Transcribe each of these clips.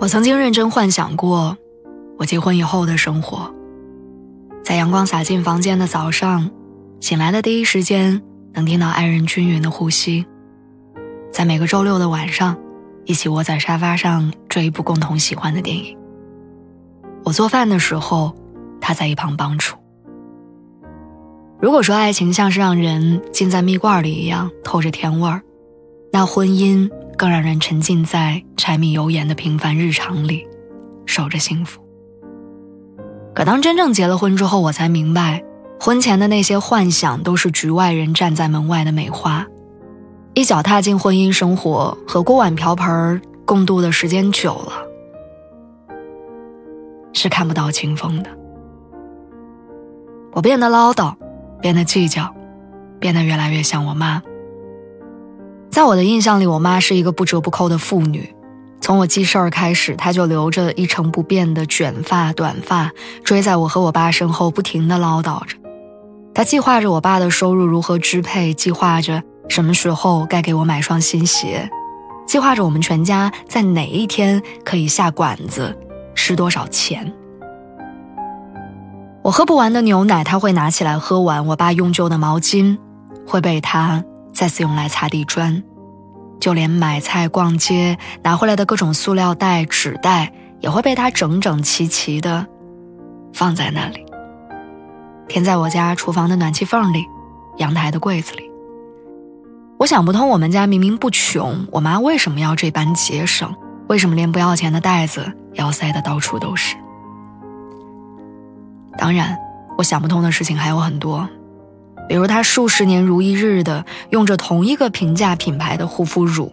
我曾经认真幻想过，我结婚以后的生活。在阳光洒进房间的早上，醒来的第一时间能听到爱人均匀的呼吸；在每个周六的晚上，一起窝在沙发上追一部共同喜欢的电影。我做饭的时候，他在一旁帮助。如果说爱情像是让人浸在蜜罐里一样透着甜味儿，那婚姻。更让人沉浸在柴米油盐的平凡日常里，守着幸福。可当真正结了婚之后，我才明白，婚前的那些幻想都是局外人站在门外的美化。一脚踏进婚姻生活，和锅碗瓢盆共度的时间久了，是看不到清风的。我变得唠叨，变得计较，变得越来越像我妈。在我的印象里，我妈是一个不折不扣的妇女。从我记事儿开始，她就留着一成不变的卷发、短发，追在我和我爸身后，不停地唠叨着。她计划着我爸的收入如何支配，计划着什么时候该给我买双新鞋，计划着我们全家在哪一天可以下馆子，吃多少钱。我喝不完的牛奶，他会拿起来喝完；我爸用旧的毛巾，会被他。再次用来擦地砖，就连买菜逛街拿回来的各种塑料袋、纸袋，也会被他整整齐齐的放在那里，填在我家厨房的暖气缝里、阳台的柜子里。我想不通，我们家明明不穷，我妈为什么要这般节省？为什么连不要钱的袋子要塞得到处都是？当然，我想不通的事情还有很多。比如，他数十年如一日的用着同一个平价品牌的护肤乳，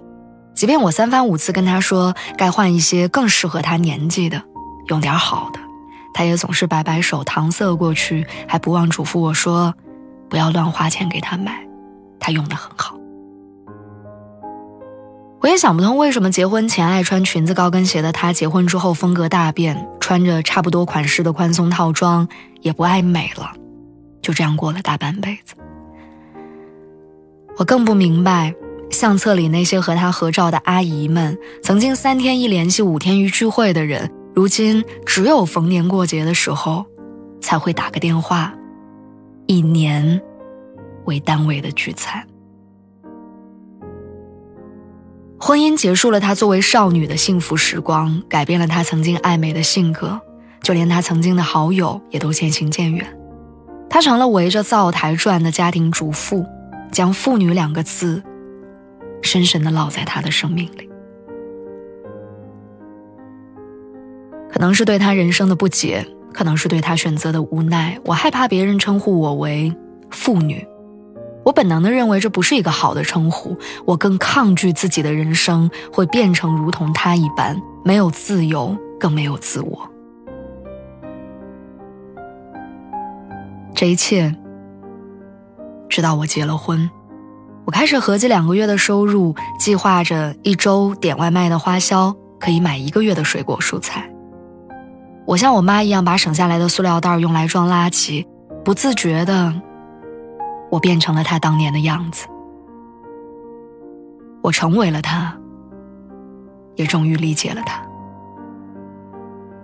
即便我三番五次跟他说该换一些更适合他年纪的，用点好的，他也总是摆摆手搪塞过去，还不忘嘱咐我说，不要乱花钱给他买，他用的很好。我也想不通，为什么结婚前爱穿裙子高跟鞋的他，结婚之后风格大变，穿着差不多款式的宽松套装也不爱美了。就这样过了大半辈子，我更不明白，相册里那些和他合照的阿姨们，曾经三天一联系、五天一聚会的人，如今只有逢年过节的时候，才会打个电话，以年为单位的聚餐。婚姻结束了她作为少女的幸福时光，改变了她曾经爱美的性格，就连她曾经的好友也都渐行渐远。她成了围着灶台转的家庭主妇，将“妇女”两个字深深的烙在她的生命里。可能是对她人生的不解，可能是对她选择的无奈。我害怕别人称呼我为“妇女”，我本能的认为这不是一个好的称呼。我更抗拒自己的人生会变成如同她一般，没有自由，更没有自我。这一切，直到我结了婚，我开始合计两个月的收入，计划着一周点外卖的花销可以买一个月的水果蔬菜。我像我妈一样，把省下来的塑料袋用来装垃圾，不自觉的，我变成了她当年的样子。我成为了她，也终于理解了她。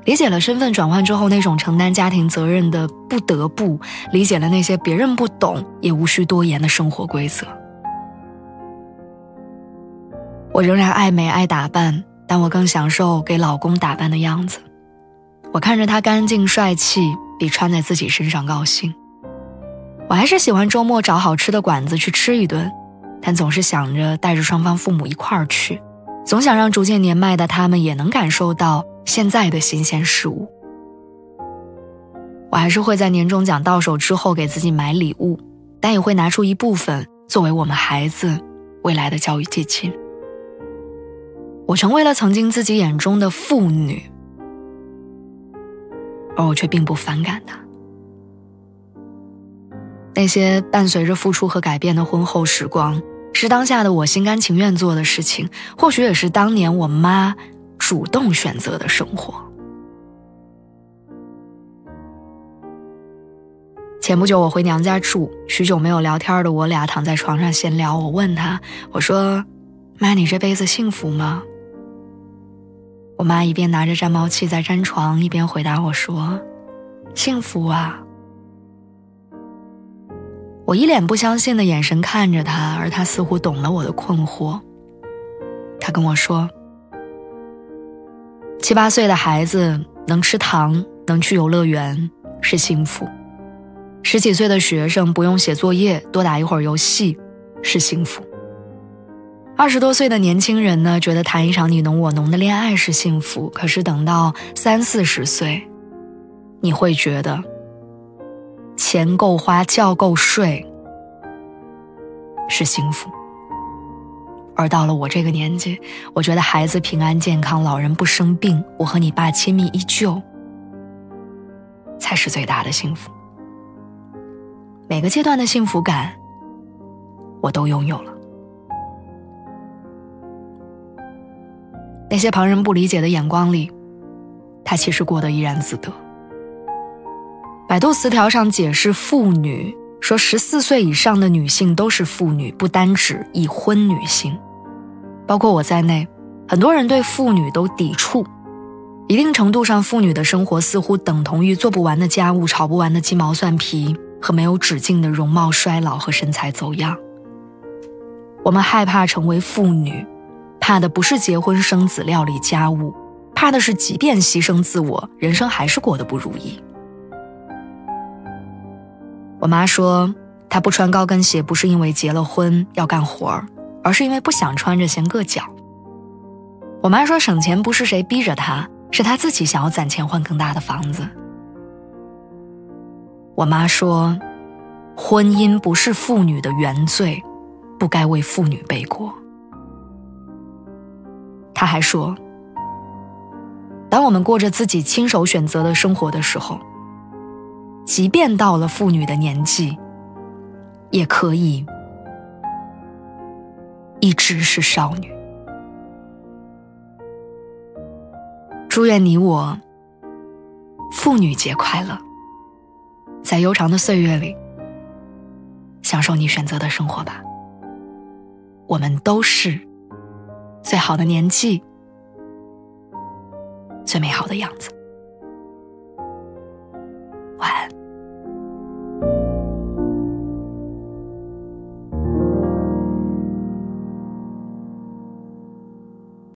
理解了身份转换之后那种承担家庭责任的不得不，理解了那些别人不懂也无需多言的生活规则。我仍然爱美爱打扮，但我更享受给老公打扮的样子。我看着他干净帅气，比穿在自己身上高兴。我还是喜欢周末找好吃的馆子去吃一顿，但总是想着带着双方父母一块儿去，总想让逐渐年迈的他们也能感受到。现在的新鲜事物，我还是会在年终奖到手之后给自己买礼物，但也会拿出一部分作为我们孩子未来的教育基金。我成为了曾经自己眼中的妇女，而我却并不反感他。那些伴随着付出和改变的婚后时光，是当下的我心甘情愿做的事情，或许也是当年我妈主动选择的生活。前不久我回娘家住，许久没有聊天的我俩躺在床上闲聊。我问她：“我说，妈，你这辈子幸福吗？”我妈一边拿着粘毛器在粘床，一边回答我说：“幸福啊。”我一脸不相信的眼神看着她，而她似乎懂了我的困惑。她跟我说：“七八岁的孩子能吃糖，能去游乐园，是幸福；十几岁的学生不用写作业，多打一会儿游戏，是幸福。”二十多岁的年轻人呢，觉得谈一场你侬我侬的恋爱是幸福。可是等到三四十岁，你会觉得钱够花、觉够睡是幸福。而到了我这个年纪，我觉得孩子平安健康、老人不生病、我和你爸亲密依旧，才是最大的幸福。每个阶段的幸福感，我都拥有了。那些旁人不理解的眼光里，他其实过得怡然自得。百度词条上解释“妇女”说，十四岁以上的女性都是妇女，不单指已婚女性，包括我在内，很多人对妇女都抵触。一定程度上，妇女的生活似乎等同于做不完的家务、炒不完的鸡毛蒜皮和没有止境的容貌衰老和身材走样。我们害怕成为妇女。怕的不是结婚生子、料理家务，怕的是即便牺牲自我，人生还是过得不如意。我妈说，她不穿高跟鞋不是因为结了婚要干活儿，而是因为不想穿着嫌硌脚。我妈说，省钱不是谁逼着她，是她自己想要攒钱换更大的房子。我妈说，婚姻不是妇女的原罪，不该为妇女背锅。他还说：“当我们过着自己亲手选择的生活的时候，即便到了妇女的年纪，也可以一直是少女。”祝愿你我妇女节快乐，在悠长的岁月里，享受你选择的生活吧。我们都是。最好的年纪，最美好的样子。